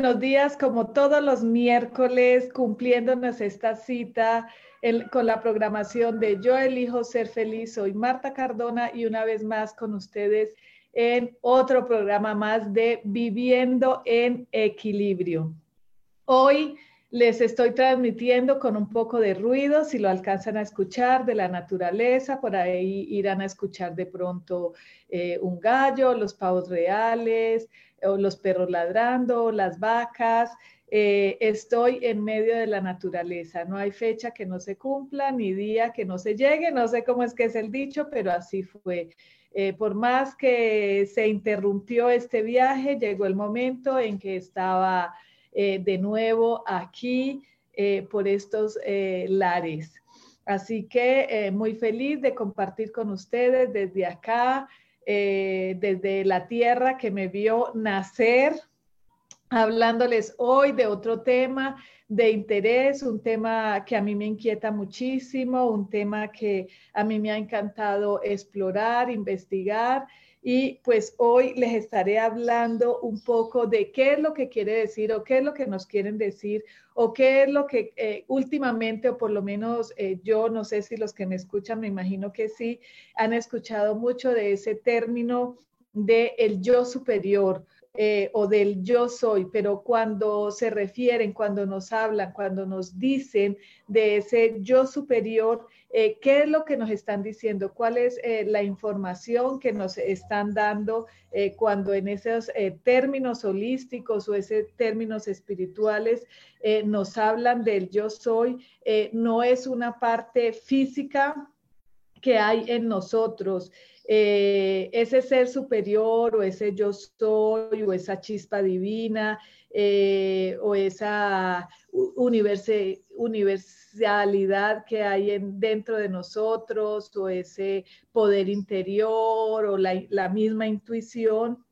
Buenos días, como todos los miércoles, cumpliéndonos esta cita con la programación de Yo elijo ser feliz. Soy Marta Cardona y una vez más con ustedes en otro programa más de Viviendo en Equilibrio. Hoy les estoy transmitiendo con un poco de ruido, si lo alcanzan a escuchar, de la naturaleza, por ahí irán a escuchar de pronto eh, un gallo, los pavos reales, o los perros ladrando, las vacas. Eh, estoy en medio de la naturaleza. No hay fecha que no se cumpla, ni día que no se llegue. No sé cómo es que es el dicho, pero así fue. Eh, por más que se interrumpió este viaje, llegó el momento en que estaba eh, de nuevo aquí por estos lares. Así que muy feliz de compartir con ustedes desde acá eh, desde la tierra que me vio nacer, hablándoles hoy de otro tema de interés, un tema que a mí me inquieta muchísimo, un tema que a mí me ha encantado explorar, investigar y pues hoy les estaré hablando un poco de qué es lo que quiere decir o qué es lo que nos quieren decir o qué es lo que eh, últimamente, o por lo menos eh, yo no sé si los que me escuchan, me imagino que sí, han escuchado mucho de ese término de el yo superior eh, o del yo soy, pero cuando se refieren, cuando nos hablan, cuando nos dicen de ese yo superior, eh, ¿qué es lo que nos están diciendo? ¿Cuál es eh, la información que nos están dando cuando en esos términos holísticos o esos términos espirituales nos hablan del yo soy? no es una parte física que hay en nosotros. Eh, ese ser superior o ese yo soy o esa chispa divina eh, o esa universalidad que hay en, dentro de nosotros o ese poder interior o la, la misma intuición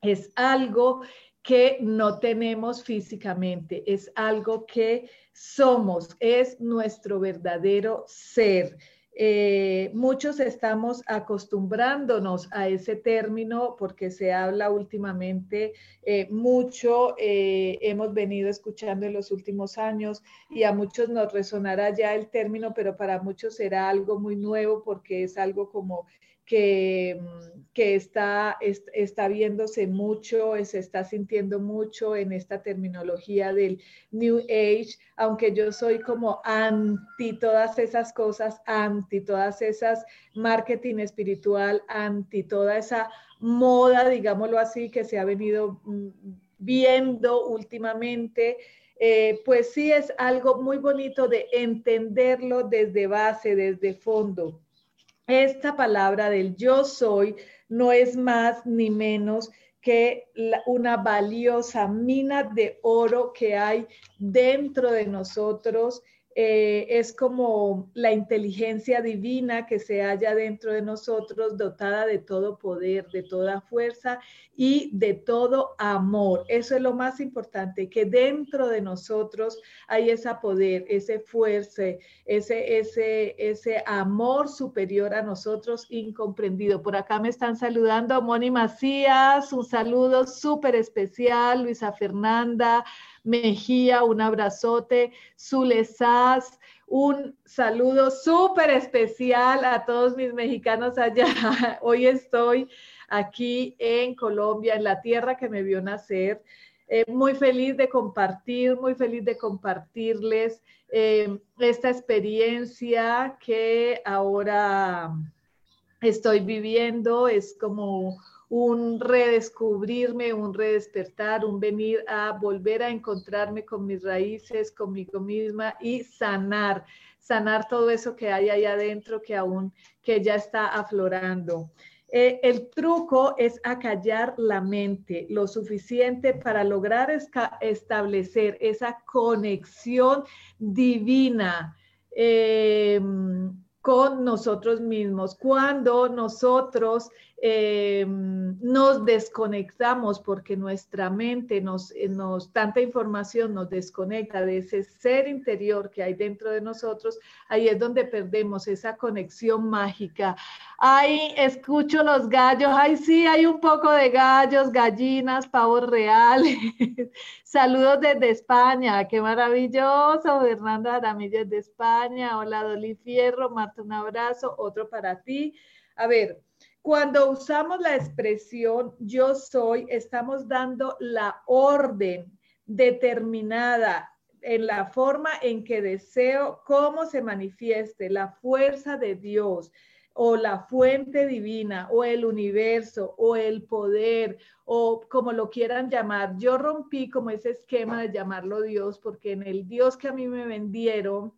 es algo que no tenemos físicamente, es algo que somos, es nuestro verdadero ser. Eh, muchos estamos acostumbrándonos a ese término porque se habla últimamente eh, mucho, eh, hemos venido escuchando en los últimos años y a muchos nos resonará ya el término, pero para muchos será algo muy nuevo porque es algo como que, mm, que está, está viéndose mucho, se está sintiendo mucho en esta terminología del New Age, aunque yo soy como anti todas esas cosas, anti todas esas marketing espiritual, anti toda esa moda, digámoslo así, que se ha venido mm, viendo últimamente. Eh, pues sí es algo muy bonito de entenderlo desde base, desde fondo esta palabra del yo soy no es más ni menos que una valiosa mina de oro que hay dentro de nosotros eh, es como la inteligencia divina que se halla dentro de nosotros, dotada de todo poder, de toda fuerza y de todo amor. Eso es lo más importante, que dentro de nosotros hay ese poder, ese fuerza, ese, ese, ese amor superior a nosotros incomprendido. Por acá me están saludando Moni Macías, un saludo súper especial, Luisa Fernanda, Mejía, un abrazote, Zulesaz, un saludo súper especial a todos mis mexicanos allá. Hoy estoy aquí en Colombia, en la tierra que me vio nacer. Eh, muy feliz de compartir, muy feliz de compartirles eh, esta experiencia que ahora estoy viviendo. Es como un redescubrirme, un redespertar, un venir a volver a encontrarme con mis raíces, conmigo misma y sanar, sanar todo eso que hay ahí adentro que aún, que ya está aflorando. Eh, el truco es acallar la mente lo suficiente para lograr establecer esa conexión divina. Eh, con nosotros mismos. Cuando nosotros eh, nos desconectamos porque nuestra mente nos, eh, nos, tanta información nos desconecta de ese ser interior que hay dentro de nosotros, ahí es donde perdemos esa conexión mágica. Ay, escucho los gallos, ay, sí, hay un poco de gallos, gallinas, pavos reales. Saludos desde España, qué maravilloso. Fernando Aramillo de España. Hola, Dolly Fierro, Marta, un abrazo, otro para ti. A ver, cuando usamos la expresión yo soy, estamos dando la orden determinada en la forma en que deseo cómo se manifieste la fuerza de Dios o la fuente divina o el universo o el poder o como lo quieran llamar. Yo rompí como ese esquema de llamarlo Dios porque en el Dios que a mí me vendieron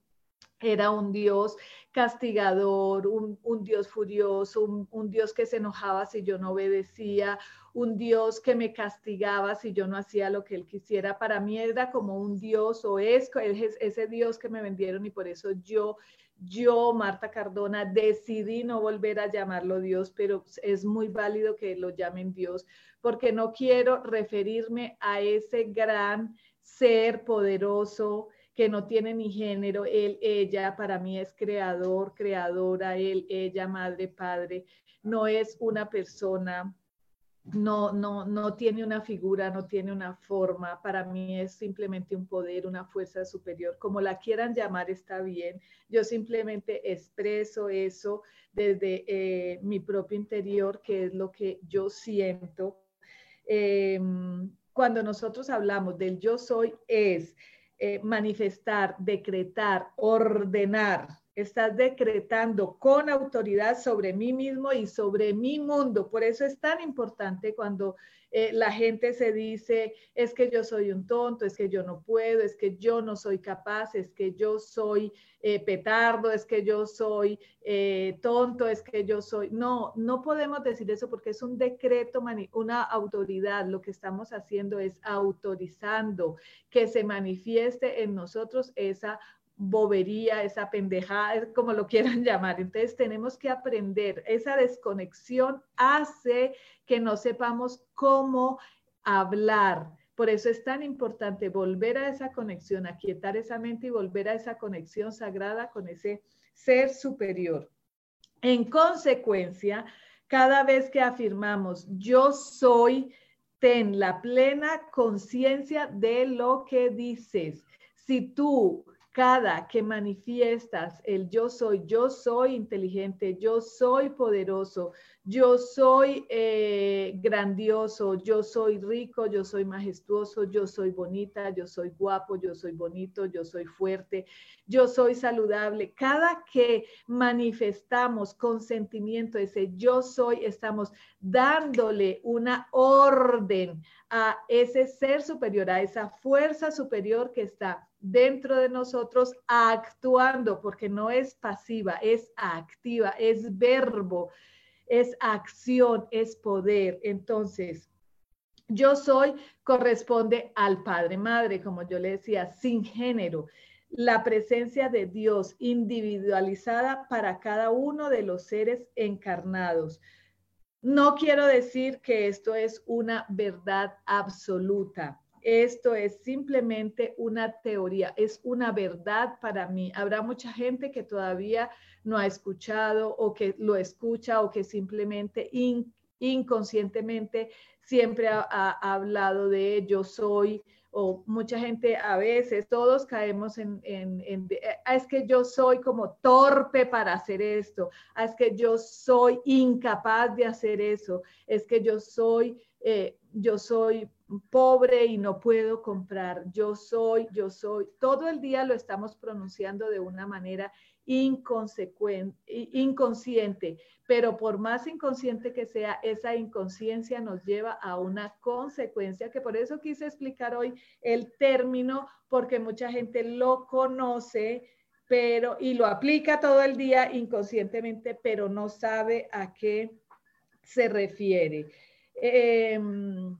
era un Dios castigador, un, Dios furioso, un, Dios que se enojaba si yo no obedecía, un Dios que me castigaba si yo no hacía lo que él quisiera. Para mí era como un Dios o es, es ese Dios que me vendieron y por eso yo, yo, Marta Cardona, decidí no volver a llamarlo Dios, pero es muy válido que lo llamen Dios porque no quiero referirme a ese gran ser poderoso, que no tiene ni género, él, ella, para mí es creador, creadora, él, ella, madre, padre, no es una persona, no, no, no tiene una figura, no tiene una forma, para mí es simplemente un poder, una fuerza superior, como la quieran llamar está bien, yo simplemente expreso eso desde eh, mi propio interior, que es lo que yo siento. Em, cuando nosotros hablamos del yo soy, es eh, manifestar, decretar, ordenar. Estás decretando con autoridad sobre mí mismo y sobre mi mundo. Por eso es tan importante cuando eh, la gente se dice, es que yo soy un tonto, es que yo no puedo, es que yo no soy capaz, es que yo soy eh, petardo, es que yo soy eh, tonto, es que yo soy... No, no podemos decir eso porque es un decreto, una autoridad. Lo que estamos haciendo es autorizando que se manifieste en nosotros esa bobería, esa pendejada, como lo quieran llamar. Entonces tenemos que aprender. Esa desconexión hace que no sepamos cómo hablar. Por eso es tan importante volver a esa conexión, aquietar esa mente y volver a esa conexión sagrada con ese ser superior. En consecuencia, cada vez que afirmamos yo soy, ten la plena conciencia de lo que dices. Si tú cada que manifiestas el yo soy, yo soy inteligente, yo soy poderoso, yo soy eh, grandioso, yo soy rico, yo soy majestuoso, yo soy bonita, yo soy guapo, yo soy bonito, yo soy fuerte, yo soy saludable. Cada que manifestamos con sentimiento ese yo soy, estamos dándole una orden a ese ser superior, a esa fuerza superior que está dentro de nosotros actuando, porque no es pasiva, es activa, es verbo, es acción, es poder. Entonces, yo soy corresponde al Padre Madre, como yo le decía, sin género. La presencia de Dios individualizada para cada uno de los seres encarnados. No quiero decir que esto es una verdad absoluta. Esto es simplemente una teoría, es una verdad para mí. Habrá mucha gente que todavía no ha escuchado o que lo escucha o que simplemente inconscientemente siempre ha, hablado de yo soy o mucha gente a veces, todos caemos en, ah, es que yo soy como torpe para hacer esto, ah, es que yo soy incapaz de hacer eso, es que yo soy, eh, yo soy pobre y no puedo comprar, yo soy, yo soy, todo el día lo estamos pronunciando de una manera inconsciente, pero por más inconsciente que sea, esa inconsciencia nos lleva a una consecuencia, que por eso quise explicar hoy el término, porque mucha gente lo conoce, pero y lo aplica todo el día inconscientemente, pero no sabe a qué se refiere. Em,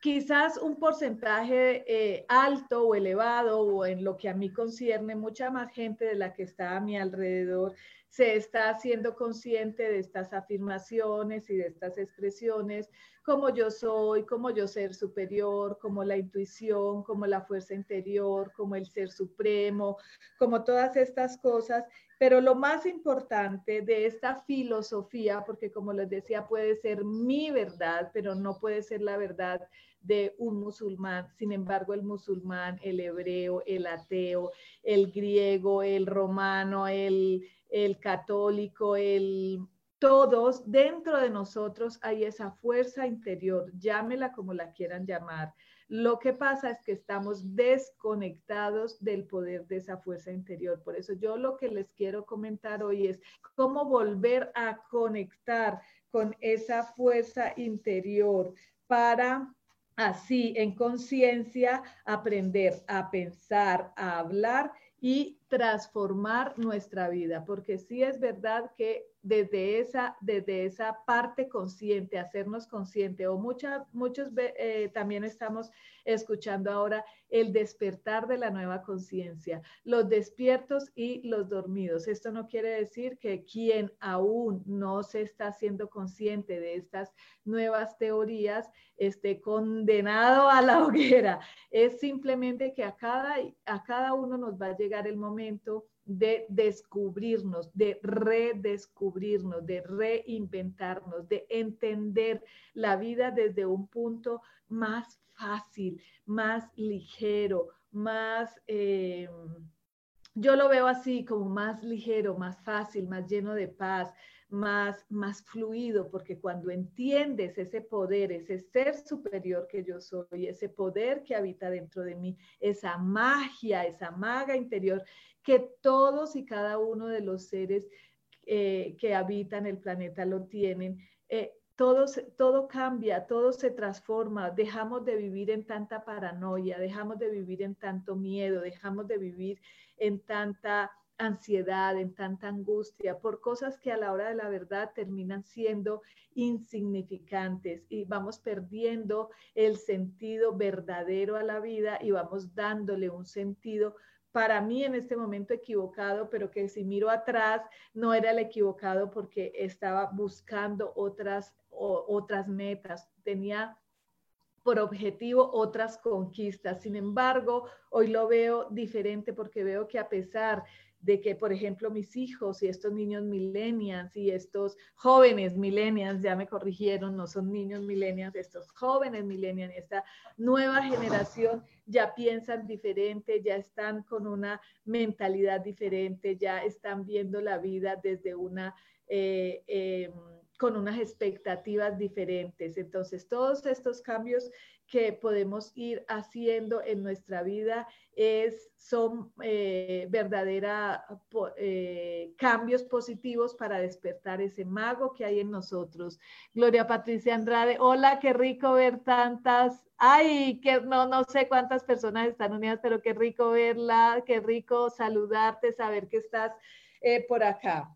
quizás un porcentaje eh, alto o elevado o en lo que a mí concierne, mucha más gente de la que está a mi alrededor se está haciendo consciente de estas afirmaciones y de estas expresiones, como yo soy, como yo ser superior, como la intuición, como la fuerza interior, como el ser supremo, como todas estas cosas. Pero lo más importante de esta filosofía, porque como les decía, puede ser mi verdad, pero no puede ser la verdad de un musulmán. Sin embargo, el musulmán, el hebreo, el ateo, el griego, el romano, el, el católico, el todos dentro de nosotros hay esa fuerza interior, llámela como la quieran llamar. Lo que pasa es que estamos desconectados del poder de esa fuerza interior. Por eso yo lo que les quiero comentar hoy es cómo volver a conectar con esa fuerza interior para así en conciencia aprender a pensar, a hablar y transformar nuestra vida, porque sí es verdad que desde esa, desde esa parte consciente, hacernos consciente, o mucha, muchos eh, también estamos escuchando ahora el despertar de la nueva conciencia, los despiertos y los dormidos. Esto no quiere decir que quien aún no se está haciendo consciente de estas nuevas teorías esté condenado a la hoguera. Es simplemente que a cada, a cada uno nos va a llegar el momento de descubrirnos, de redescubrirnos, de reinventarnos, de entender la vida desde un punto más fácil, más ligero, más, eh, yo lo veo así como más ligero, más fácil, más lleno de paz, más, más fluido, porque cuando entiendes ese poder, ese ser superior que yo soy, ese poder que habita dentro de mí, esa magia, esa maga interior, que todos y cada uno de los seres eh, que habitan el planeta lo tienen. Eh, todo, todo cambia, todo se transforma, dejamos de vivir en tanta paranoia, dejamos de vivir en tanto miedo, dejamos de vivir en tanta ansiedad, en tanta angustia, por cosas que a la hora de la verdad terminan siendo insignificantes y vamos perdiendo el sentido verdadero a la vida y vamos dándole un sentido para mí en este momento equivocado, pero que si miro atrás no era el equivocado porque estaba buscando otras, otras metas, tenía por objetivo otras conquistas. Sin embargo, hoy lo veo diferente porque veo que a pesar de que, por ejemplo, mis hijos y estos niños millennials y estos jóvenes millennials, ya me corrigieron, no son niños millennials, estos jóvenes millennials, esta nueva generación ya piensan diferente, ya están con una mentalidad diferente, ya están viendo la vida desde una... Eh, em, con unas expectativas diferentes. Entonces, todos estos cambios que podemos ir haciendo en nuestra vida es, son eh, verdaderos eh, cambios positivos para despertar ese mago que hay en nosotros. Gloria Patricia Andrade, hola, qué rico ver tantas, ay, que no, no sé cuántas personas están unidas, pero qué rico verla, qué rico saludarte, saber que estás eh, por acá.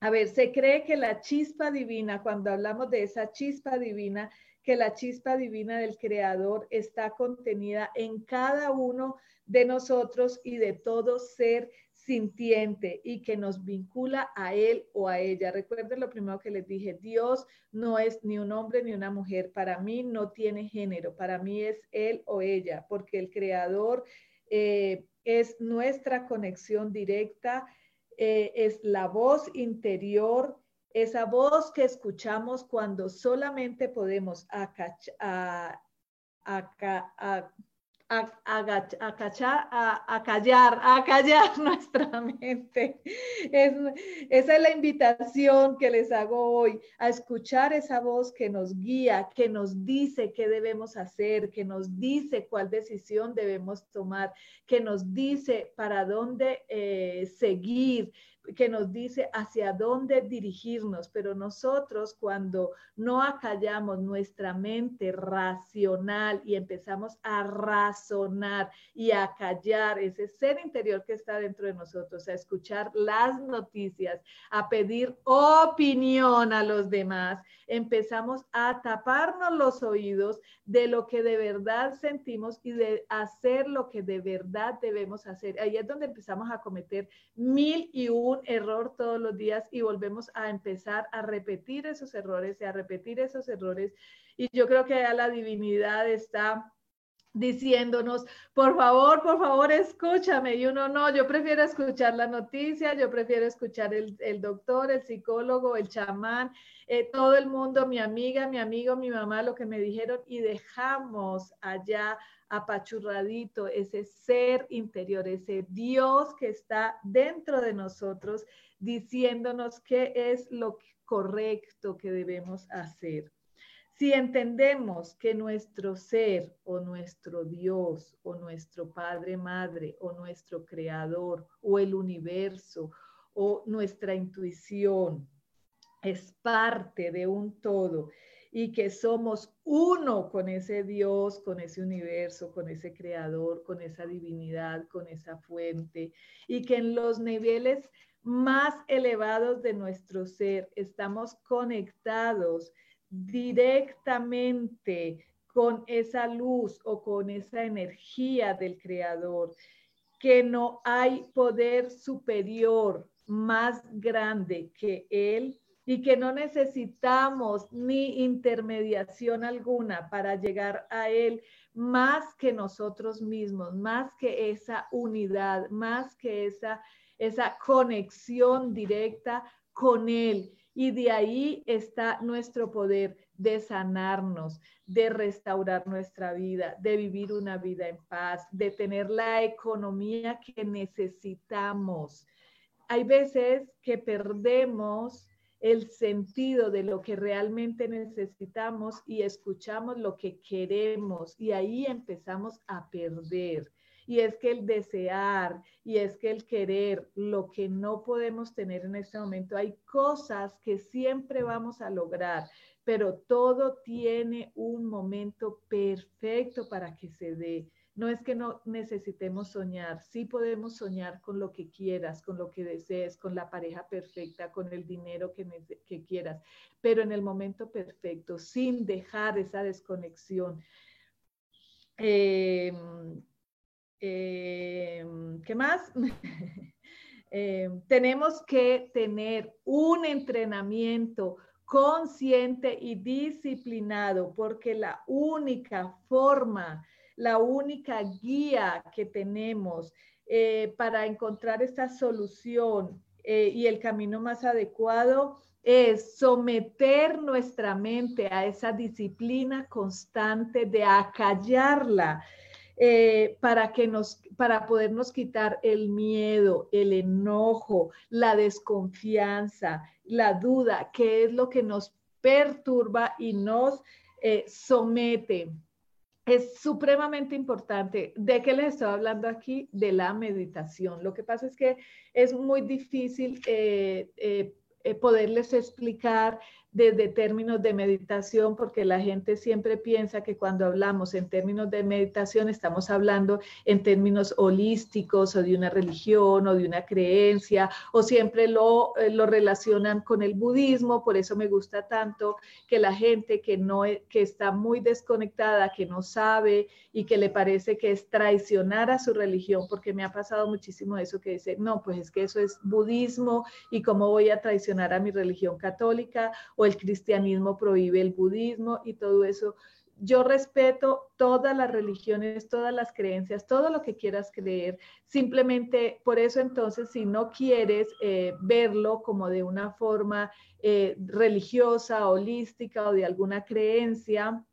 A ver, se cree que la chispa divina, cuando hablamos de esa chispa divina, que la chispa divina del Creador está contenida en cada uno de nosotros y de todo ser sintiente y que nos vincula a él o a ella. Recuerden lo primero que les dije, Dios no es ni un hombre ni una mujer, para mí no tiene género, para mí es él o ella, porque el creador eh, es nuestra conexión directa, eh, es la voz interior esa voz que escuchamos cuando solamente podemos a, a, callar, a callar nuestra mente. esa es la invitación que les hago hoy, a escuchar esa voz que nos guía, que nos dice qué debemos hacer, que nos dice cuál decisión debemos tomar, que nos dice para dónde eh, seguir, que nos dice hacia dónde dirigirnos, pero nosotros cuando no acallamos nuestra mente racional y empezamos a razonar y a callar ese ser interior que está dentro de nosotros, a escuchar las noticias, a pedir opinión a los demás, empezamos a taparnos los oídos de lo que de verdad sentimos y de hacer lo que de verdad debemos hacer. Ahí es donde empezamos a cometer mil y un error todos los días y volvemos a empezar a repetir esos errores y a repetir esos errores. Y yo creo que ya la divinidad está diciéndonos, por favor, por favor, escúchame. Y uno no, yo prefiero escuchar la noticia, yo prefiero escuchar el, el doctor, el psicólogo, el chamán, eh, todo el mundo, mi amiga, mi amigo, mi mamá, lo que me dijeron y dejamos allá apachurradito ese ser interior, ese Dios que está dentro de nosotros diciéndonos qué es lo correcto que debemos hacer. Si entendemos que nuestro ser o nuestro Dios o nuestro Padre, Madre o nuestro Creador o el universo o nuestra intuición es parte de un todo y que somos uno con ese Dios, con ese universo, con ese creador, con esa divinidad, con esa fuente, y que en los niveles más elevados de nuestro ser estamos conectados directamente con esa luz o con esa energía del creador, que no hay poder superior más grande que él y que no necesitamos ni intermediación alguna para llegar a Él más que nosotros mismos, más que esa unidad, más que esa, esa conexión directa con Él. Y de ahí está nuestro poder de sanarnos, de restaurar nuestra vida, de vivir una vida en paz, de tener la economía que necesitamos. Hay veces que perdemos el sentido de lo que realmente necesitamos y escuchamos lo que queremos y ahí empezamos a perder. Y es que el desear y es que el querer, lo que no podemos tener en este momento, hay cosas que siempre vamos a lograr, pero todo tiene un momento perfecto para que se dé. No es que no necesitemos soñar, sí podemos soñar con lo que quieras, con lo que desees, con la pareja perfecta, con el dinero que, quieras, pero en el momento perfecto, sin dejar esa desconexión. Em, em, ¿Qué más? Em, tenemos que tener un entrenamiento consciente y disciplinado, porque la única forma la única guía que tenemos eh, para encontrar esta solución eh, y el camino más adecuado es someter nuestra mente a esa disciplina constante de acallarla. Eh, para que nos, para podernos quitar el miedo, el enojo, la desconfianza, la duda, que es lo que nos perturba y nos somete es supremamente importante. ¿De qué les estoy hablando aquí? De la meditación. Lo que pasa es que es muy difícil eh, eh, eh, poderles explicar desde términos de meditación, porque la gente siempre piensa que cuando hablamos en términos de meditación estamos hablando en términos holísticos o de una religión o de una creencia, o siempre lo, eh, lo relacionan con el budismo, por eso me gusta tanto que la gente que, no, e, que está muy desconectada, que no sabe y que le parece que es traicionar a su religión, porque me ha pasado muchísimo eso que dice, no, pues es que eso es budismo y cómo voy a traicionar a mi religión católica o el cristianismo prohíbe el budismo y todo eso. Yo respeto todas las religiones, todas las creencias, todo lo que quieras creer. Simplemente por eso entonces, si no quieres eh, verlo como de una forma eh, religiosa, holística o de alguna creencia,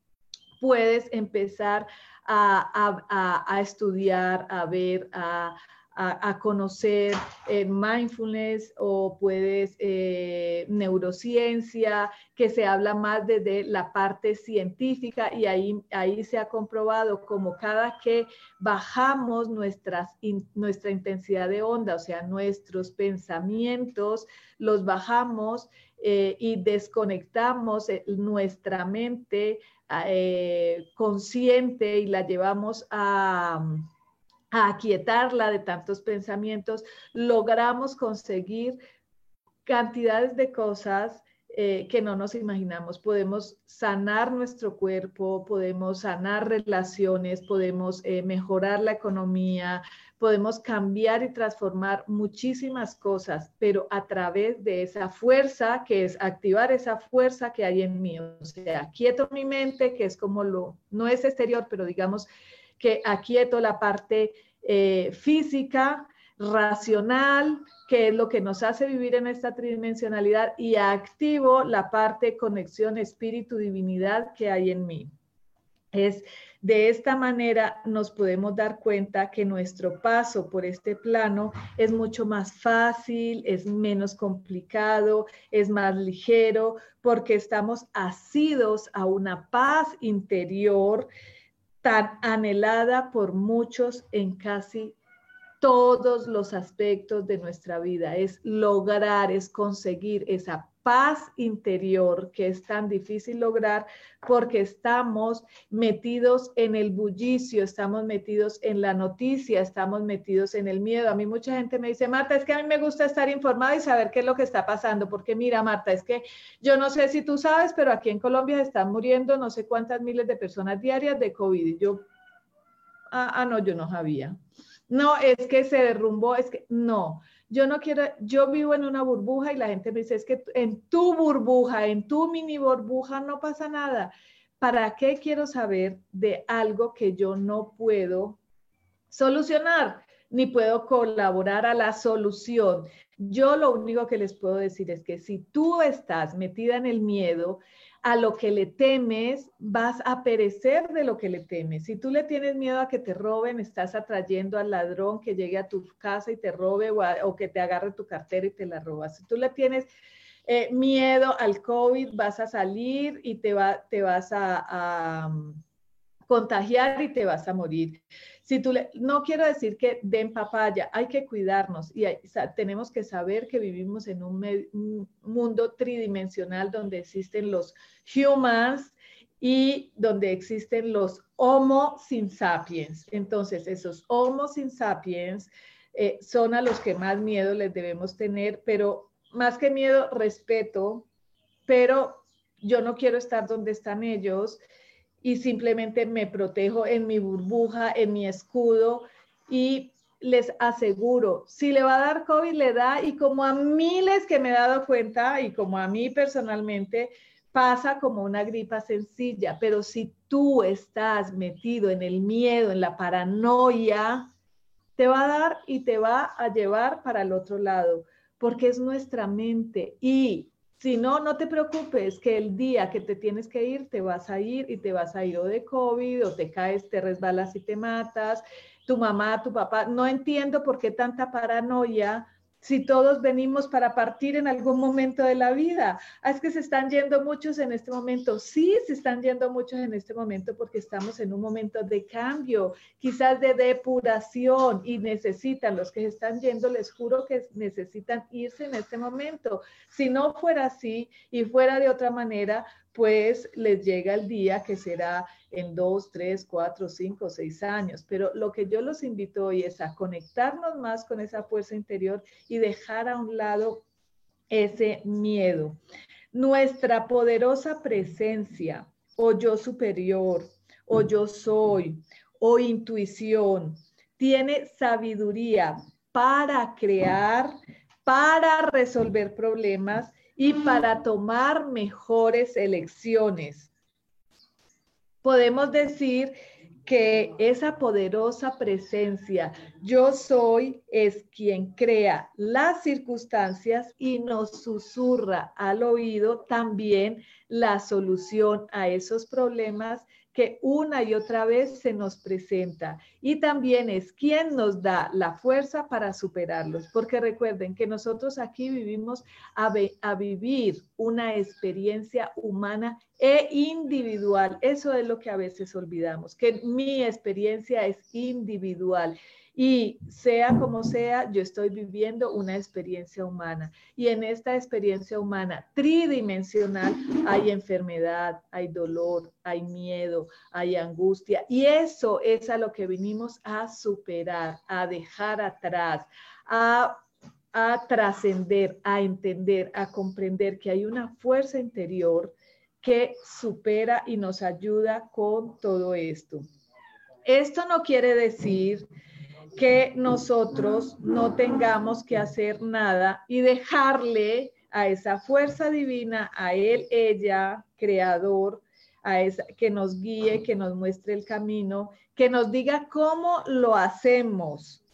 puedes empezar a, estudiar, a ver, a, conocer eh, mindfulness o puedes eh, neurociencia, que se habla más desde la parte científica y ahí, ahí se ha comprobado como cada que bajamos nuestras, nuestra intensidad de onda, o sea, nuestros pensamientos, los bajamos eh, y desconectamos nuestra mente eh, consciente y la llevamos a, a aquietarla de tantos pensamientos, logramos conseguir cantidades de cosas eh, que no nos imaginamos. Podemos sanar nuestro cuerpo, podemos sanar relaciones, podemos eh, mejorar la economía, podemos cambiar y transformar muchísimas cosas, pero a través de esa fuerza, que es activar esa fuerza que hay en mí. O sea, quieto mi mente, que es como lo, no es exterior, pero digamos que aquieto la parte eh, física, racional, que es lo que nos hace vivir en esta tridimensionalidad, y activo la parte conexión espíritu-divinidad que hay en mí. Es de esta manera nos podemos dar cuenta que nuestro paso por este plano es mucho más fácil, es menos complicado, es más ligero, porque estamos asidos a una paz interior tan anhelada por muchos en casi todos los aspectos de nuestra vida. Es lograr, es conseguir esa paz interior que es tan difícil lograr porque estamos metidos en el bullicio, estamos metidos en la noticia, estamos metidos en el miedo. A mí mucha gente me dice, Marta, es que a mí me gusta estar informada y saber qué es lo que está pasando, porque mira, Marta, es que yo no sé si tú sabes, pero aquí en Colombia están muriendo no sé cuántas miles de personas diarias de COVID. Yo, ah, ah no, yo no sabía. No, es que se derrumbó, es que no yo no quiero, yo vivo en una burbuja y la gente me dice, es que en tu burbuja, en tu mini burbuja no pasa nada. ¿Para qué quiero saber de algo que yo no puedo solucionar? ni puedo colaborar a la solución. Yo lo único que les puedo decir es que si tú estás metida en el miedo, a lo que le temes, vas a perecer de lo que le temes. Si tú le tienes miedo a que te roben, estás atrayendo al ladrón que llegue a tu casa y te robe o, que te agarre tu cartera y te la roba. Si tú le tienes eh, miedo al COVID, vas a salir y te, va, te vas a, contagiar y te vas a morir. Si tú no quiero decir que den papaya, hay que cuidarnos y tenemos que saber que vivimos en un, mundo tridimensional donde existen los humans y donde existen los Homo sin sapiens. Entonces, esos Homo sin sapiens eh, son a los que más miedo les debemos tener, pero más que miedo, respeto, pero yo no quiero estar donde están ellos y simplemente me protejo en mi burbuja, en mi escudo y les aseguro, si le va a dar COVID, le da y como a miles que me he dado cuenta y como a mí personalmente, pasa como una gripa sencilla, pero si tú estás metido en el miedo, en la paranoia, te va a dar y te va a llevar para el otro lado, porque es nuestra mente. Y si no, no te preocupes, que el día que te tienes que ir, te vas a ir y te vas a ir o de COVID o te caes, te resbalas y te matas. Tu mamá, tu papá, no entiendo por qué tanta paranoia si todos venimos para partir en algún momento de la vida. Ah, es que se están yendo muchos en este momento. Sí, se están yendo muchos en este momento porque estamos en un momento de cambio, quizás de depuración y necesitan, los que se están yendo, les juro que necesitan irse en este momento. Si no fuera así y fuera de otra manera, pues les llega el día que será en dos, tres, cuatro, cinco, seis años. Pero lo que yo los invito hoy es a conectarnos más con esa fuerza interior y dejar a un lado ese miedo. Nuestra poderosa presencia o yo superior o yo soy o intuición tiene sabiduría para crear, para resolver problemas y para tomar mejores elecciones. Podemos decir que esa poderosa presencia, yo soy, es quien crea las circunstancias y nos susurra al oído también la solución a esos problemas que una y otra vez se nos presenta. Y también es quien nos da la fuerza para superarlos. Porque recuerden que nosotros aquí vivimos a, a vivir una experiencia humana e individual. Eso es lo que a veces olvidamos, que mi experiencia es individual y sea como sea, yo estoy viviendo una experiencia humana. Y en esta experiencia humana tridimensional hay enfermedad, hay dolor, hay miedo, hay angustia. Y eso es a lo que vinimos a superar, a dejar atrás, a a trascender, a entender, a comprender que hay una fuerza interior que supera y nos ayuda con todo esto. Esto no quiere decir que nosotros no tengamos que hacer nada y dejarle a esa fuerza divina, a él, ella, creador, a esa, que nos guíe, que nos muestre el camino, que nos diga cómo lo hacemos,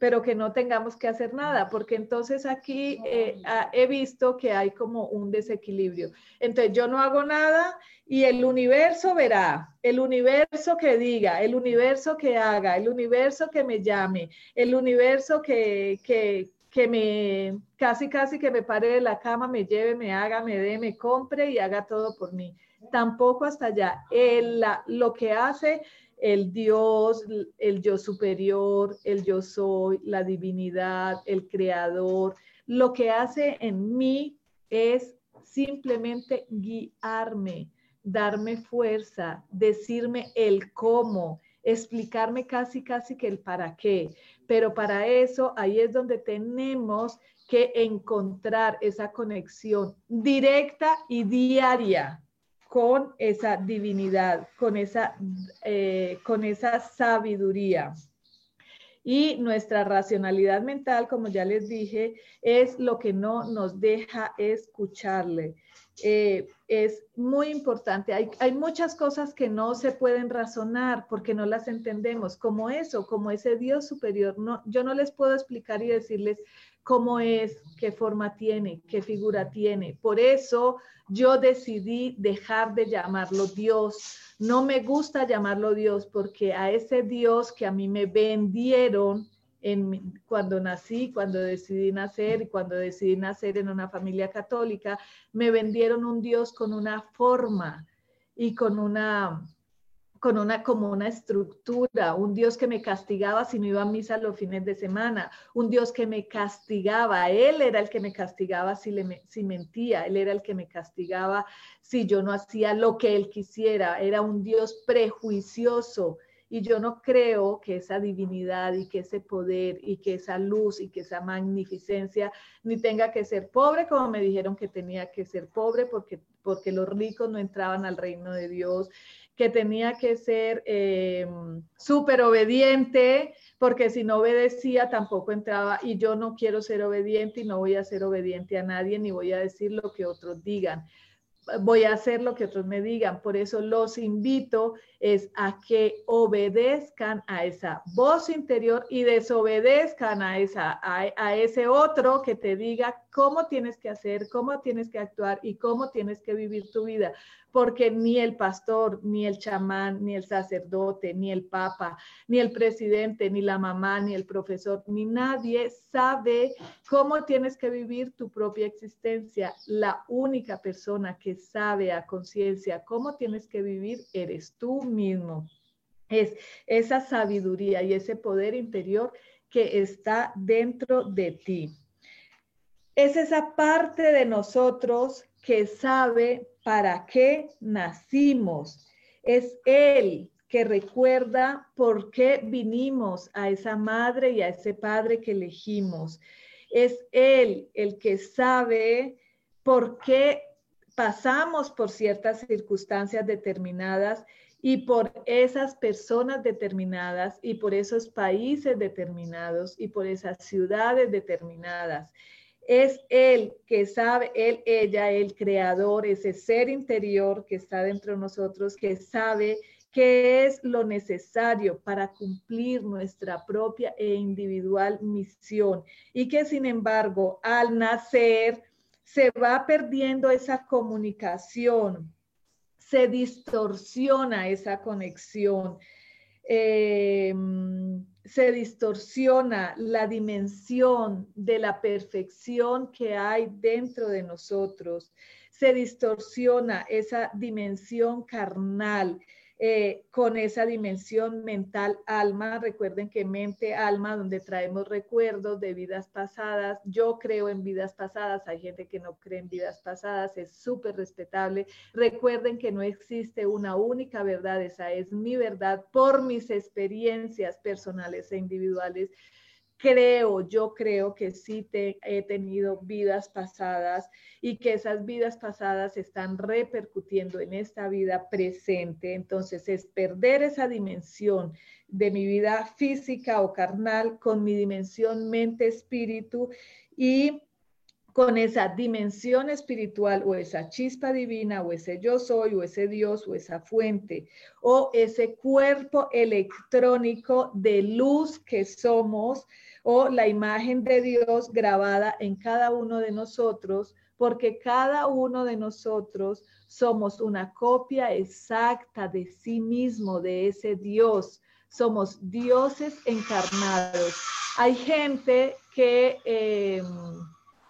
pero que no tengamos que hacer nada, porque entonces aquí eh, he visto que hay como un desequilibrio. Entonces yo no hago nada y el universo verá, el universo que diga, el universo que haga, el universo que me llame, el universo que, que, me, casi, casi que me pare de la cama, me lleve, me haga, me dé, me compre y haga todo por mí. Tampoco hasta allá. El, lo que hace el Dios, el yo superior, el yo soy, la divinidad, el creador, lo que hace en mí es simplemente guiarme, darme fuerza, decirme el cómo, explicarme casi, casi que el para qué. Pero para eso ahí es donde tenemos que encontrar esa conexión directa y diaria con esa divinidad, con esa, eh, con esa sabiduría. Y nuestra racionalidad mental, como ya les dije, es lo que no nos deja escucharle. Eh, es muy importante. Hay, hay, muchas cosas que no se pueden razonar porque no las entendemos, como eso, como ese Dios superior. No, yo no les puedo explicar y decirles cómo es, qué forma tiene, qué figura tiene. Por eso yo decidí dejar de llamarlo Dios. No me gusta llamarlo Dios porque a ese Dios que a mí me vendieron en, cuando nací, cuando decidí nacer y cuando decidí nacer en una familia católica, me vendieron un Dios con una forma y con una con una como una estructura, un Dios que me castigaba si no iba a misa los fines de semana, un Dios que me castigaba, Él era el que me castigaba si, le, si mentía, Él era el que me castigaba si yo no hacía lo que Él quisiera, era un Dios prejuicioso. Y yo no creo que esa divinidad y que ese poder y que esa luz y que esa magnificencia ni tenga que ser pobre, como me dijeron que tenía que ser pobre porque, porque los ricos no entraban al reino de Dios que tenía que ser eh, súper obediente, porque si no obedecía tampoco entraba y yo no quiero ser obediente y no voy a ser obediente a nadie ni voy a decir lo que otros digan. Voy a hacer lo que otros me digan. Por eso los invito es a que obedezcan a esa voz interior y desobedezcan a, esa, a ese otro que te diga cómo tienes que hacer, cómo tienes que actuar y cómo tienes que vivir tu vida porque ni el pastor, ni el chamán, ni el sacerdote, ni el papa, ni el presidente, ni la mamá, ni el profesor, ni nadie sabe cómo tienes que vivir tu propia existencia. La única persona que sabe a conciencia cómo tienes que vivir eres tú mismo. Es esa sabiduría y ese poder interior que está dentro de ti. Es esa parte de nosotros que sabe para qué nacimos. Es Él que recuerda por qué vinimos a esa madre y a ese padre que elegimos. Es Él el que sabe por qué pasamos por ciertas circunstancias determinadas y por esas personas determinadas y por esos países determinados y por esas ciudades determinadas. Es Él que sabe, Él, ella, el creador, ese ser interior que está dentro de nosotros, que sabe qué es lo necesario para cumplir nuestra propia e individual misión y que sin embargo al nacer se va perdiendo esa comunicación, se distorsiona esa conexión. Eh, se distorsiona la dimensión de la perfección que hay dentro de nosotros, se distorsiona esa dimensión carnal eh, con esa dimensión mental alma. Recuerden que mente alma, donde traemos recuerdos de vidas pasadas. Yo creo en vidas pasadas, hay gente que no cree en vidas pasadas, es súper respetable. Recuerden que no existe una única verdad, esa es mi verdad por mis experiencias personales e individuales creo, yo creo que sí te, he tenido vidas pasadas y que esas vidas pasadas están repercutiendo en esta vida presente. Entonces es perder esa dimensión de mi vida física o carnal con mi dimensión mente-espíritu y con esa dimensión espiritual o esa chispa divina o ese yo soy o ese Dios o esa fuente o ese cuerpo electrónico de luz que somos o la imagen de Dios grabada en cada uno de nosotros, porque cada uno de nosotros somos una copia exacta de sí mismo, de ese Dios. Somos dioses encarnados. Hay gente que em,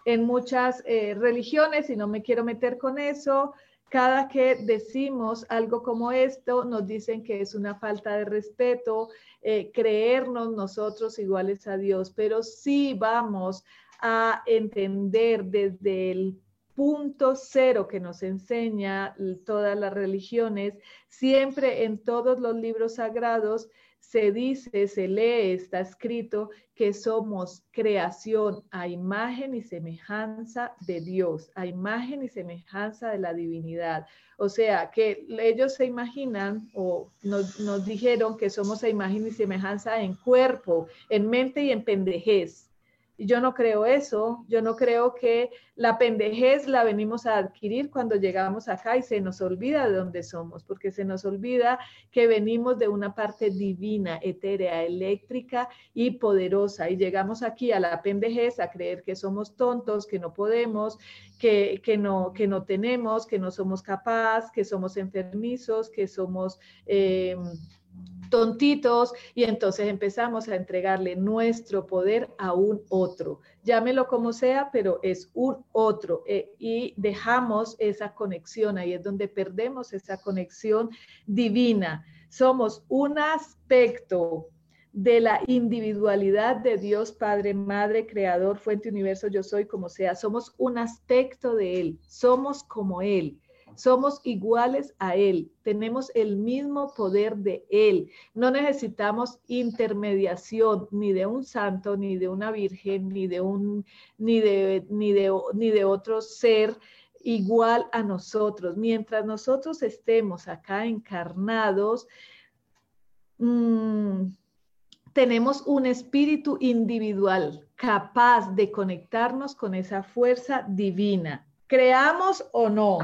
en muchas eh, religiones, y no me quiero meter con eso, cada que decimos algo como esto, nos dicen que es una falta de respeto, eh, creernos nosotros iguales a Dios, pero sí vamos a entender desde el punto cero que nos enseña todas las religiones, siempre en todos los libros sagrados se dice, se lee, está escrito que somos creación a imagen y semejanza de Dios, a imagen y semejanza de la divinidad. O sea, que ellos se imaginan o nos, nos dijeron que somos a imagen y semejanza en cuerpo, en mente y en pendejez yo no creo eso, yo no creo que la pendejez la venimos a adquirir cuando llegamos acá y se nos olvida de dónde somos, porque se nos olvida que venimos de una parte divina, etérea, eléctrica y poderosa. Y llegamos aquí a la pendejez a creer que somos tontos, que no podemos, que, no, que no tenemos, que no somos capaces, que somos enfermizos, que somos... Eh, tontitos y entonces empezamos a entregarle nuestro poder a un otro. Llámelo como sea, pero es un otro eh, y dejamos esa conexión, ahí es donde perdemos esa conexión divina. Somos un aspecto de la individualidad de Dios Padre, Madre, Creador, Fuente, Universo, yo soy como sea. Somos un aspecto de Él, somos como Él. Somos iguales a Él, tenemos el mismo poder de Él. No necesitamos intermediación ni de un santo, ni de una virgen, ni de un, ni de, ni de, ni de otro ser igual a nosotros. Mientras nosotros estemos acá encarnados, mm, tenemos un espíritu individual capaz de conectarnos con esa fuerza divina. Creamos o no,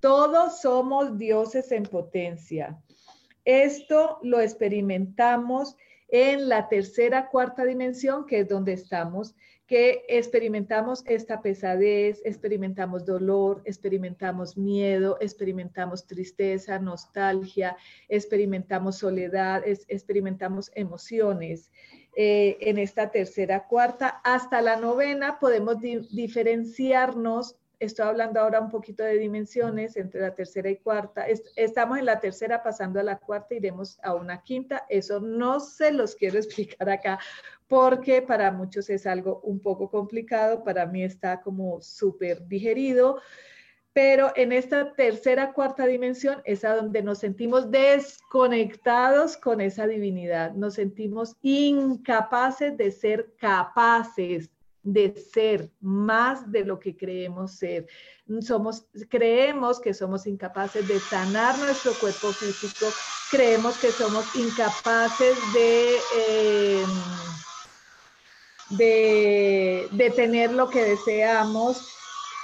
todos somos dioses en potencia. Esto lo experimentamos en la tercera, cuarta dimensión, que es donde estamos, que experimentamos esta pesadez, experimentamos dolor, experimentamos miedo, experimentamos tristeza, nostalgia, experimentamos soledad, experimentamos emociones. Eh, en esta tercera, cuarta, hasta la novena podemos diferenciarnos estoy hablando ahora un poquito de dimensiones entre la tercera y cuarta. estamos en la tercera pasando a la cuarta, iremos a una quinta. Eso no se los quiero explicar acá porque para muchos es algo un poco complicado, para mí está como súper digerido. Pero en esta tercera, cuarta dimensión es a donde nos sentimos desconectados con esa divinidad, nos sentimos incapaces de ser capaces de ser más de lo que creemos ser. Somos, creemos que somos incapaces de sanar nuestro cuerpo físico, creemos que somos incapaces de, em, de, de tener lo que deseamos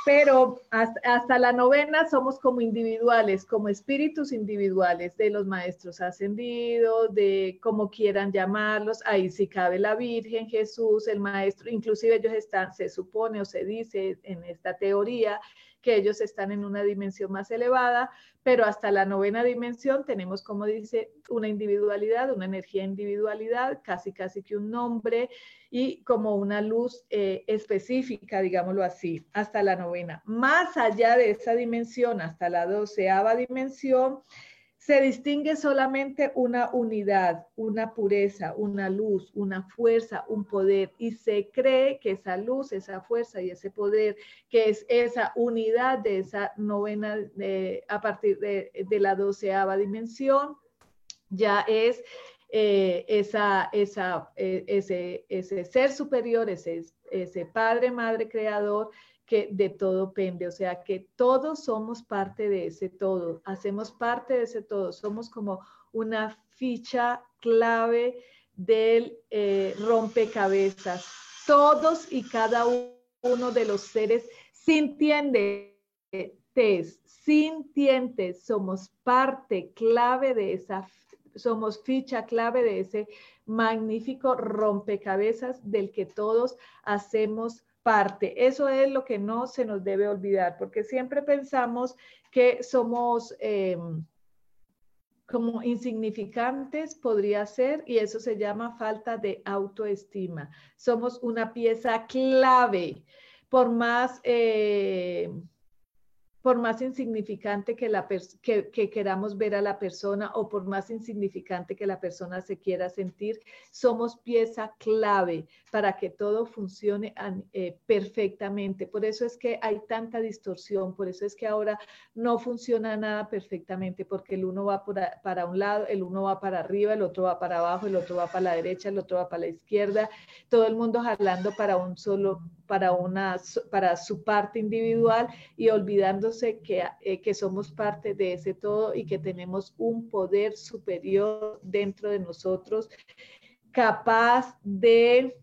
pero hasta, la novena somos como individuales, como espíritus individuales de los maestros ascendidos, de como quieran llamarlos, ahí sí cabe la Virgen, Jesús, el maestro, inclusive ellos están, se supone o se dice en esta teoría que ellos están en una dimensión más elevada, pero hasta la novena dimensión tenemos, como dice, una individualidad, una energía individualidad, casi casi que un nombre y como una luz eh, específica, digámoslo así, hasta la novena. Más allá de esa dimensión, hasta la doceava dimensión, se distingue solamente una unidad, una pureza, una luz, una fuerza, un poder, y se cree que esa luz, esa fuerza y ese poder, que es esa unidad de esa novena, a partir de, la doceava dimensión, ya es eh, esa, esa, eh, ese, ese ser superior, ese, ese Padre, Madre, Creador, que de todo pende, o sea, que todos somos parte de ese todo, hacemos parte de ese todo, somos como una ficha clave del eh, rompecabezas. Todos y cada uno de los seres sintientes, sintientes, somos parte clave de esa, somos ficha clave de ese magnífico rompecabezas del que todos hacemos parte. Eso es lo que no se nos debe olvidar, porque siempre pensamos que somos em, como insignificantes, podría ser, y eso se llama falta de autoestima. Somos una pieza clave, por más... Eh, por más insignificante que, la que, queramos ver a la persona o por más insignificante que la persona se quiera sentir, somos pieza clave para que todo funcione eh, perfectamente. Por eso es que hay tanta distorsión, por eso es que ahora no funciona nada perfectamente, porque el uno va para un lado, el uno va para arriba, el otro va para abajo, el otro va para la derecha, el otro va para la izquierda, todo el mundo jalando para un solo para, una, para su parte individual y olvidándose que, eh, que somos parte de ese todo y que tenemos un poder superior dentro de nosotros capaz de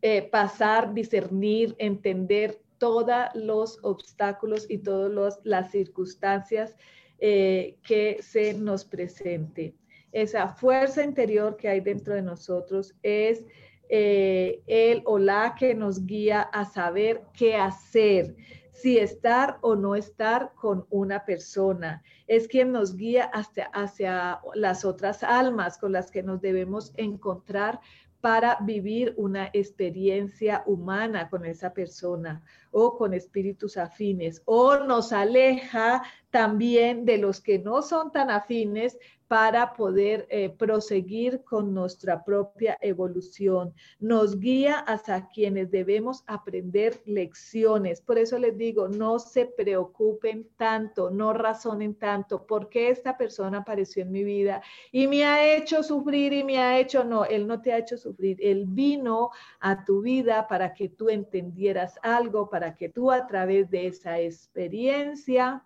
eh, pasar, discernir, entender todos los obstáculos y todas las circunstancias eh, que se nos presente. Esa fuerza interior que hay dentro de nosotros es eh, él o la que nos guía a saber qué hacer, si estar o no estar con una persona. Es quien nos guía hasta, hacia las otras almas con las que nos debemos encontrar para vivir una experiencia humana con esa persona o con espíritus afines, o nos aleja también de los que no son tan afines para poder eh, proseguir con nuestra propia evolución. Nos guía hasta quienes debemos aprender lecciones. Por eso les digo, no se preocupen tanto, no razonen tanto, porque esta persona apareció en mi vida y me ha hecho sufrir y me ha hecho, no, él no te ha hecho sufrir, él vino a tu vida para que tú entendieras algo, para que tú a través de esa experiencia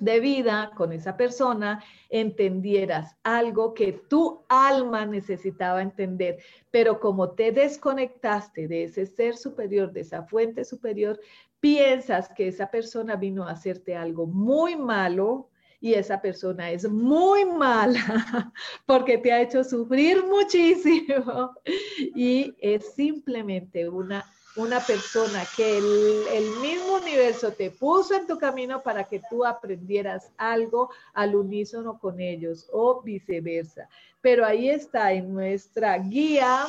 de vida con esa persona, entendieras algo que tu alma necesitaba entender, pero como te desconectaste de ese ser superior, de esa fuente superior, piensas que esa persona vino a hacerte algo muy malo y esa persona es muy mala porque te ha hecho sufrir muchísimo. Y es simplemente una una persona que el, mismo universo te puso en tu camino para que tú aprendieras algo al unísono con ellos o viceversa. Pero ahí está en nuestra guía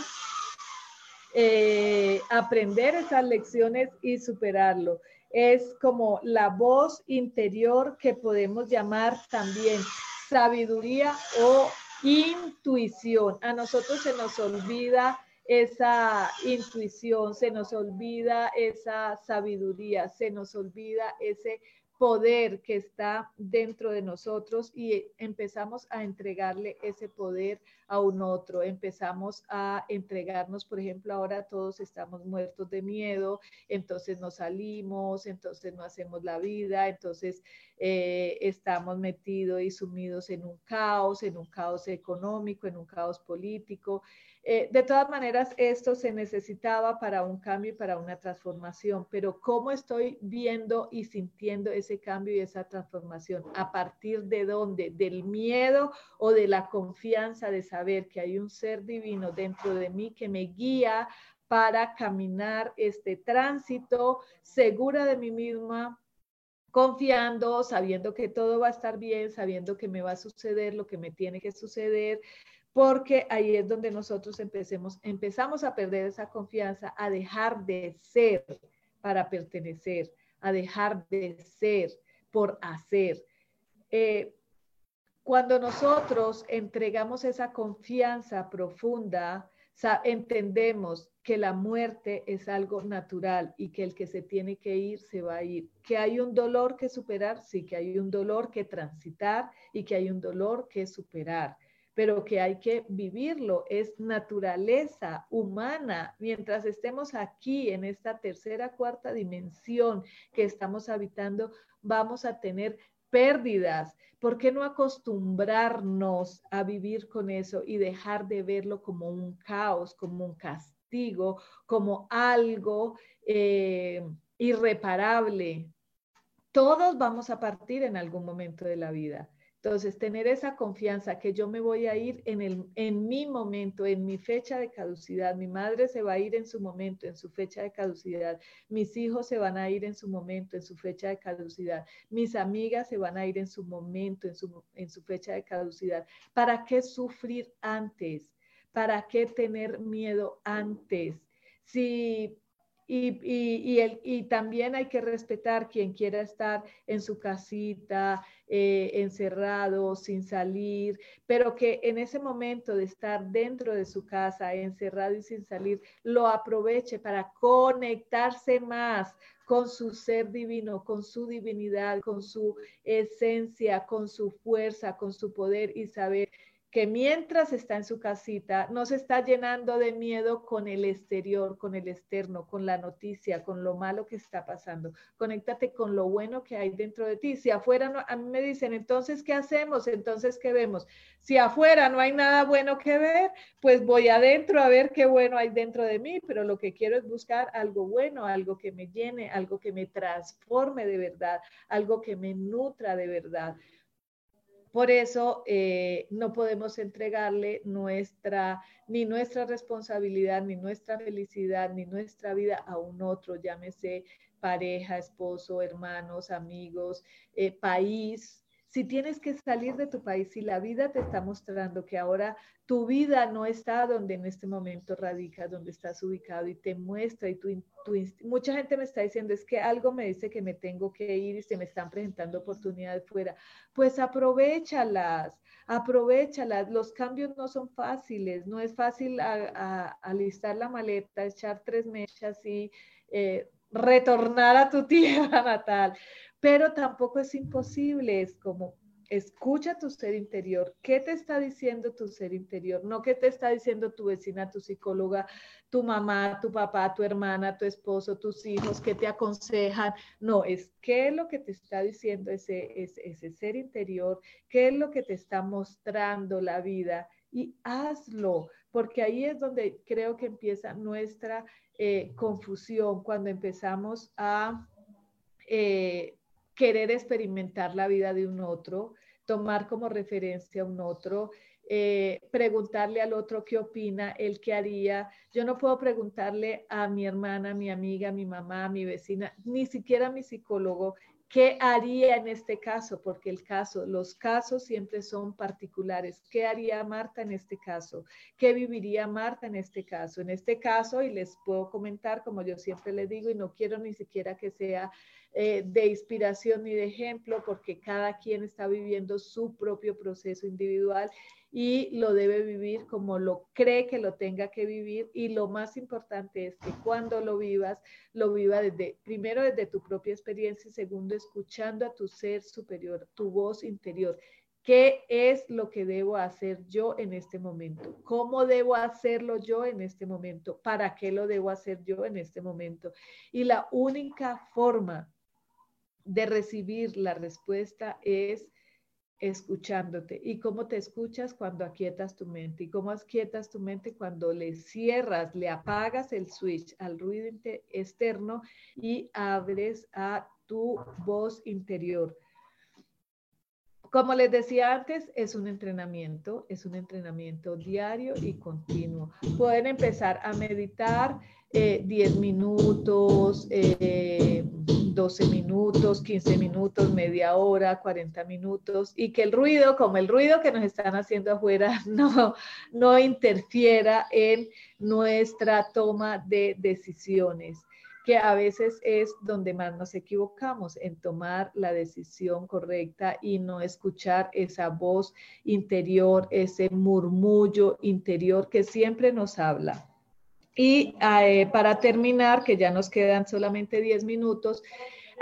eh, aprender esas lecciones y superarlo. Es como la voz interior que podemos llamar también sabiduría o intuición. A nosotros se nos olvida esa intuición, se nos olvida esa sabiduría, se nos olvida ese poder que está dentro de nosotros y empezamos a entregarle ese poder a un otro, empezamos a entregarnos, por ejemplo, ahora todos estamos muertos de miedo, entonces nos salimos, entonces no hacemos la vida, entonces eh, estamos metidos y sumidos en un caos, en un caos económico, en un caos político. Eh, de todas maneras, esto se necesitaba para un cambio y para una transformación, pero ¿cómo estoy viendo y sintiendo ese cambio y esa transformación? ¿A partir de dónde? ¿Del miedo o de la confianza de saber que hay un ser divino dentro de mí que me guía para caminar este tránsito segura de mí misma, confiando, sabiendo que todo va a estar bien, sabiendo que me va a suceder lo que me tiene que suceder, porque ahí es donde nosotros empecemos, empezamos a perder esa confianza, a dejar de ser para pertenecer, a dejar de ser por hacer. Eh, cuando nosotros entregamos esa confianza profunda, entendemos que la muerte es algo natural y que el que se tiene que ir se va a ir, que hay un dolor que superar, sí, que hay un dolor que transitar y que hay un dolor que superar, pero que hay que vivirlo, es naturaleza humana. Mientras estemos aquí en esta tercera, cuarta dimensión que estamos habitando, vamos a tener pérdidas. ¿Por qué no acostumbrarnos a vivir con eso y dejar de verlo como un caos, como un castigo, como algo eh, irreparable? Todos vamos a partir en algún momento de la vida. Entonces, tener esa confianza que yo me voy a ir en, el, en mi momento, en mi fecha de caducidad, mi madre se va a ir en su momento, en su fecha de caducidad, mis hijos se van a ir en su momento, en su fecha de caducidad, mis amigas se van a ir en su momento, en su, en su fecha de caducidad. ¿Para qué sufrir antes? ¿Para qué tener miedo antes? Si y, el, y, también hay que respetar quien quiera estar en su casita, eh, encerrado, sin salir, pero que en ese momento de estar dentro de su casa, encerrado y sin salir, lo aproveche para conectarse más con su ser divino, con su divinidad, con su esencia, con su fuerza, con su poder y saber que mientras está en su casita, no se está llenando de miedo con el exterior, con el externo, con la noticia, con lo malo que está pasando. Conéctate con lo bueno que hay dentro de ti. Si afuera, no, a mí me dicen, entonces, ¿qué hacemos? Entonces, ¿qué vemos? Si afuera no hay nada bueno que ver, pues voy adentro a ver qué bueno hay dentro de mí, pero lo que quiero es buscar algo bueno, algo que me llene, algo que me transforme de verdad, algo que me nutra de verdad. Por eso eh, no podemos entregarle nuestra, ni nuestra responsabilidad, ni nuestra felicidad, ni nuestra vida a un otro, llámese pareja, esposo, hermanos, amigos, eh, país, si tienes que salir de tu país, si la vida te está mostrando que ahora tu vida no está donde en este momento radicas, donde estás ubicado y te muestra y mucha gente me está diciendo es que algo me dice que me tengo que ir y se me están presentando oportunidades fuera, pues aprovechalas, aprovechalas. Los cambios no son fáciles, no es fácil alistar la maleta, echar tres mechas y eh, retornar a tu tierra natal pero tampoco es imposible, es como escucha tu ser interior. ¿Qué te está diciendo tu ser interior? No qué te está diciendo tu vecina, tu psicóloga, tu mamá, tu papá, tu hermana, tu esposo, tus hijos, que te aconsejan. No, es qué es lo que te está diciendo ese, ese, ser interior, qué es lo que te está mostrando la vida y hazlo, porque ahí es donde creo que empieza nuestra eh, confusión, cuando empezamos a... Eh, querer experimentar la vida de un otro, tomar como referencia a un otro, eh, preguntarle al otro qué opina, él qué haría. Yo no puedo preguntarle a mi hermana, a mi amiga, a mi mamá, a mi vecina, ni siquiera a mi psicólogo qué haría en este caso, porque el caso, los casos siempre son particulares. ¿Qué haría Marta en este caso? ¿Qué viviría Marta en este caso? En este caso, y les puedo comentar, como yo siempre le digo, y no quiero ni siquiera que sea eh, de inspiración ni de ejemplo, porque cada quien está viviendo su propio proceso individual y lo debe vivir como lo cree que lo tenga que vivir. Y lo más importante es que cuando lo vivas, lo viva desde, primero desde tu propia experiencia y segundo, escuchando a tu ser superior, tu voz interior. ¿Qué es lo que debo hacer yo en este momento? ¿Cómo debo hacerlo yo en este momento? ¿Para qué lo debo hacer yo en este momento? Y la única forma de recibir la respuesta es escuchándote. ¿Y cómo te escuchas cuando aquietas tu mente? ¿Y cómo aquietas tu mente cuando le cierras, le apagas el switch al ruido externo y abres a tu voz interior? Como les decía antes, es un entrenamiento, es un entrenamiento diario y continuo. Pueden empezar a meditar 10 eh, minutos, 12 eh, minutos, 15 minutos, media hora, 40 minutos, y que el ruido, como el ruido que nos están haciendo afuera, no, no interfiera en nuestra toma de decisiones que a veces es donde más nos equivocamos, en tomar la decisión correcta y no escuchar esa voz interior, ese murmullo interior que siempre nos habla. Y eh, para terminar, que ya nos quedan solamente 10 minutos,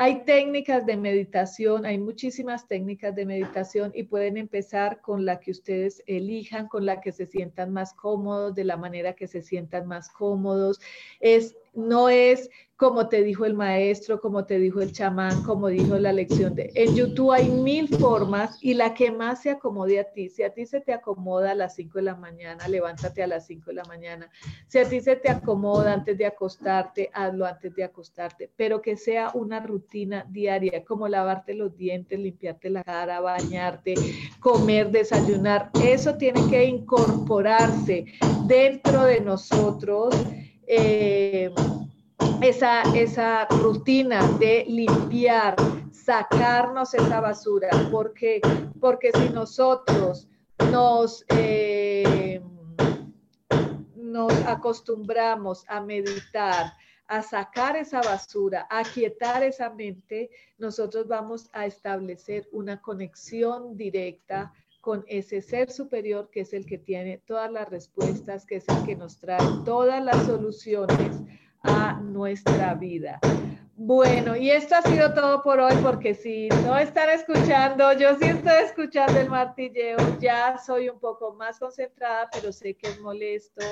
hay técnicas de meditación, hay muchísimas técnicas de meditación y pueden empezar con la que ustedes elijan, con la que se sientan más cómodos, de la manera que se sientan más cómodos. Es no es como te dijo el maestro, como te dijo el chamán, como dijo la lección de... En YouTube hay mil formas y la que más se acomode a ti. Si a ti se te acomoda a las 5 de la mañana, levántate a las 5 de la mañana. Si a ti se te acomoda antes de acostarte, hazlo antes de acostarte. Pero que sea una rutina diaria, como lavarte los dientes, limpiarte la cara, bañarte, comer, desayunar. Eso tiene que incorporarse dentro de nosotros eh, esa, esa rutina de limpiar, sacarnos esa basura, porque, porque si nosotros nos, eh, nos acostumbramos a meditar, a sacar esa basura, a quietar esa mente, nosotros vamos a establecer una conexión directa con ese ser superior que es el que tiene todas las respuestas, que es el que nos trae todas las soluciones a nuestra vida. Bueno, y esto ha sido todo por hoy, porque si no están escuchando, yo sí estoy escuchando el martilleo, ya soy un poco más concentrada, pero sé que es molesto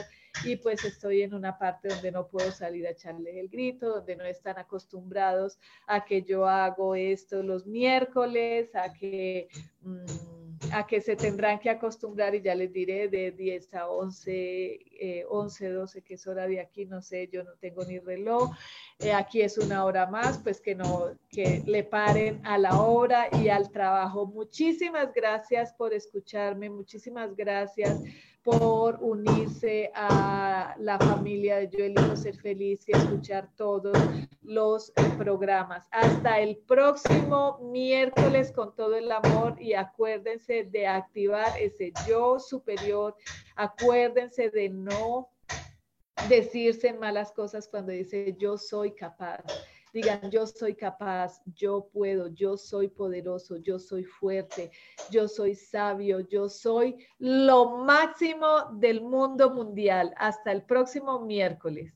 y pues estoy en una parte donde no puedo salir a echarles el grito, donde no están acostumbrados a que yo hago esto los miércoles, a que... Mm, a que se tendrán que acostumbrar y ya les diré de 10 a 11, 11, 12, que es hora de aquí, no sé, yo no tengo ni reloj. Eh, aquí es una hora más, pues que no, que le paren a la obra y al trabajo. Muchísimas gracias por escucharme, muchísimas gracias por unirse a la familia de Yo elijo ser feliz y escuchar todos los programas. Hasta el próximo miércoles con todo el amor y acuérdense de activar ese yo superior. Acuérdense de no decirse malas cosas cuando dice yo soy capaz digan, yo soy capaz, yo puedo, yo soy poderoso, yo soy fuerte, yo soy sabio, yo soy lo máximo del mundo mundial. Hasta el próximo miércoles.